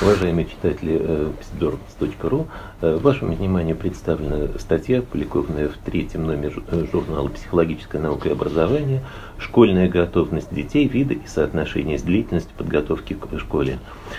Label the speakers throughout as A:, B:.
A: Уважаемые читатели э, psidorms.ru, э, вашему вниманию представлена статья, опубликованная в третьем номере э, журнала «Психологическая наука и образование. Школьная готовность детей, виды и соотношение с длительностью подготовки к школе».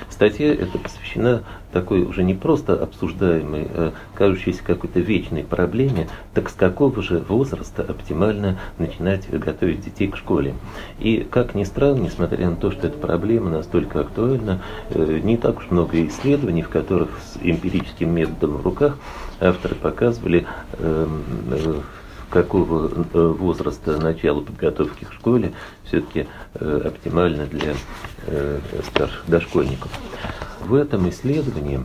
A: Статья эта посвящена такой уже не просто обсуждаемой, а кажущейся какой-то вечной проблеме, так с какого же возраста оптимально начинать готовить детей к школе. И, как ни странно, несмотря на то, что эта проблема настолько актуальна, не так уж много исследований, в которых с эмпирическим методом в руках авторы показывали, эм, э, какого э, возраста начала подготовки к школе все-таки э, оптимально для старших дошкольников. В этом исследовании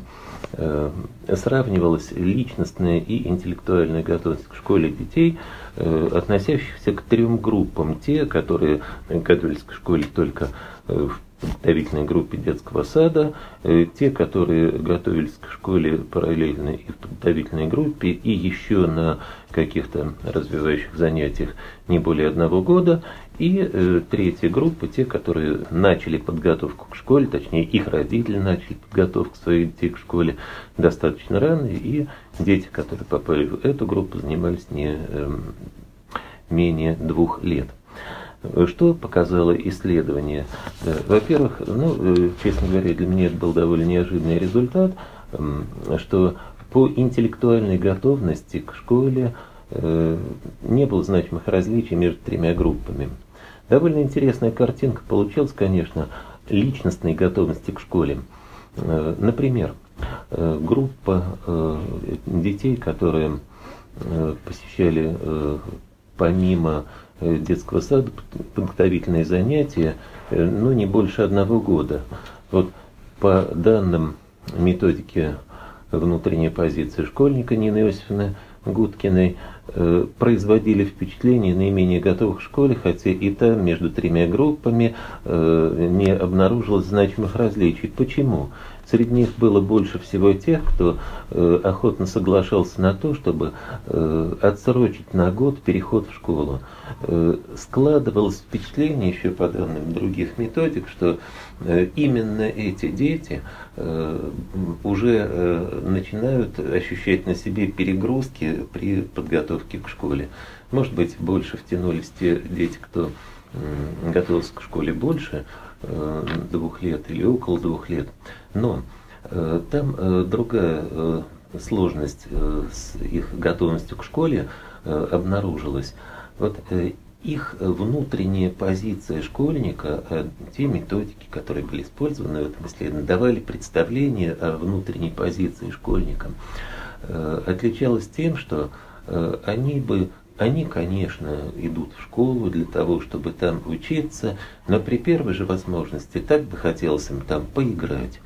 A: сравнивалась личностная и интеллектуальная готовность к школе детей, относящихся к трем группам. Те, которые готовились к школе только в подготовительной группе детского сада, э, те, которые готовились к школе параллельно и в подготовительной группе, и еще на каких-то развивающих занятиях не более одного года, и э, третья группа, те, которые начали подготовку к школе, точнее их родители начали подготовку своих детей к школе достаточно рано, и дети, которые попали в эту группу, занимались не э, менее двух лет. Что показало исследование? Во-первых, ну, э, честно говоря, для меня это был довольно неожиданный результат, что по интеллектуальной готовности к школе э, не было значимых различий между тремя группами. Довольно интересная картинка получилась, конечно, личностной готовности к школе. Э, например, группа детей, которые посещали помимо Э, детского сада подготовительные занятия, э, ну, не больше одного года. Вот по данным методики внутренней позиции школьника Нины Иосифовны Гудкиной, э, производили впечатление наименее готовых к школе, хотя и там между тремя группами не обнаружилось значимых различий. Почему? Среди них было больше всего тех, кто э, охотно соглашался на то, чтобы э, отсрочить на год переход в школу. Э, складывалось впечатление еще по данным других методик, что э, именно эти дети э, уже э, начинают ощущать на себе перегрузки при подготовке к школе. Может быть, больше втянулись те дети, кто готовился к школе больше, двух лет или около двух лет. Но э, там э, другая сложность с их готовностью к школе обнаружилась. Вот их внутренняя позиция школьника, те методики, которые были использованы в этом исследовании, давали представление о внутренней позиции школьника. Отличалась тем, что они бы они, конечно, идут в школу для того, чтобы там учиться, но при первой же возможности так бы хотелось им там поиграть.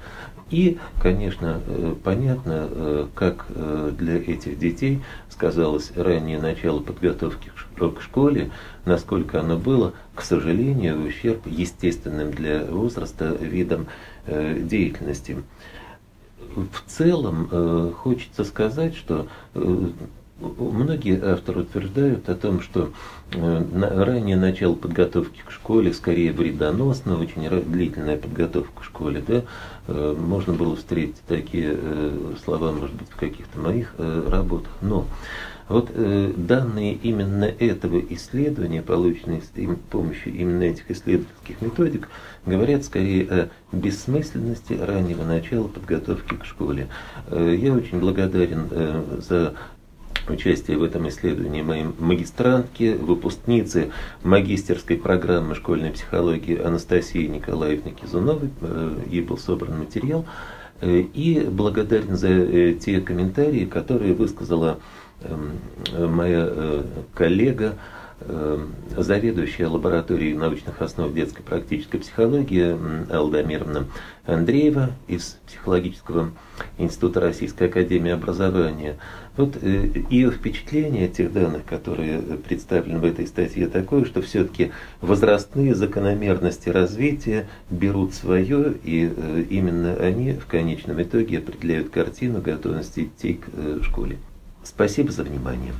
A: И, конечно, э, понятно, э, как э, для этих детей сказалось раннее начало подготовки к школе, насколько оно было, к сожалению, в ущерб естественным для возраста видам деятельности. В целом хочется сказать, что Многие авторы утверждают о том, что э, раннее начало подготовки к школе скорее вредоносно, очень длительная подготовка к школе. Да? Э, можно было встретить такие э, слова, может быть, в каких-то моих работах. Но вот данные именно этого исследования, полученные с помощью именно этих исследовательских методик, говорят скорее о бессмысленности раннего начала подготовки к школе. Я очень благодарен за участие в этом исследовании моей магистрантки, выпускницы магистерской программы школьной психологии Анастасии Николаевны Кизуновой. Э, ей был собран материал. Э, и благодарен за э, те комментарии, которые высказала эм, моя коллега, заведующая лабораторией научных основ детской практической психологии Алда Мировна Андреева из Психологического института Российской академии образования. Вот э, ее впечатление этих данных, которые представлены в этой статье, такое, что все-таки возрастные закономерности развития берут свое, и э, именно они в конечном итоге определяют картину готовности идти к э, школе. Спасибо за внимание.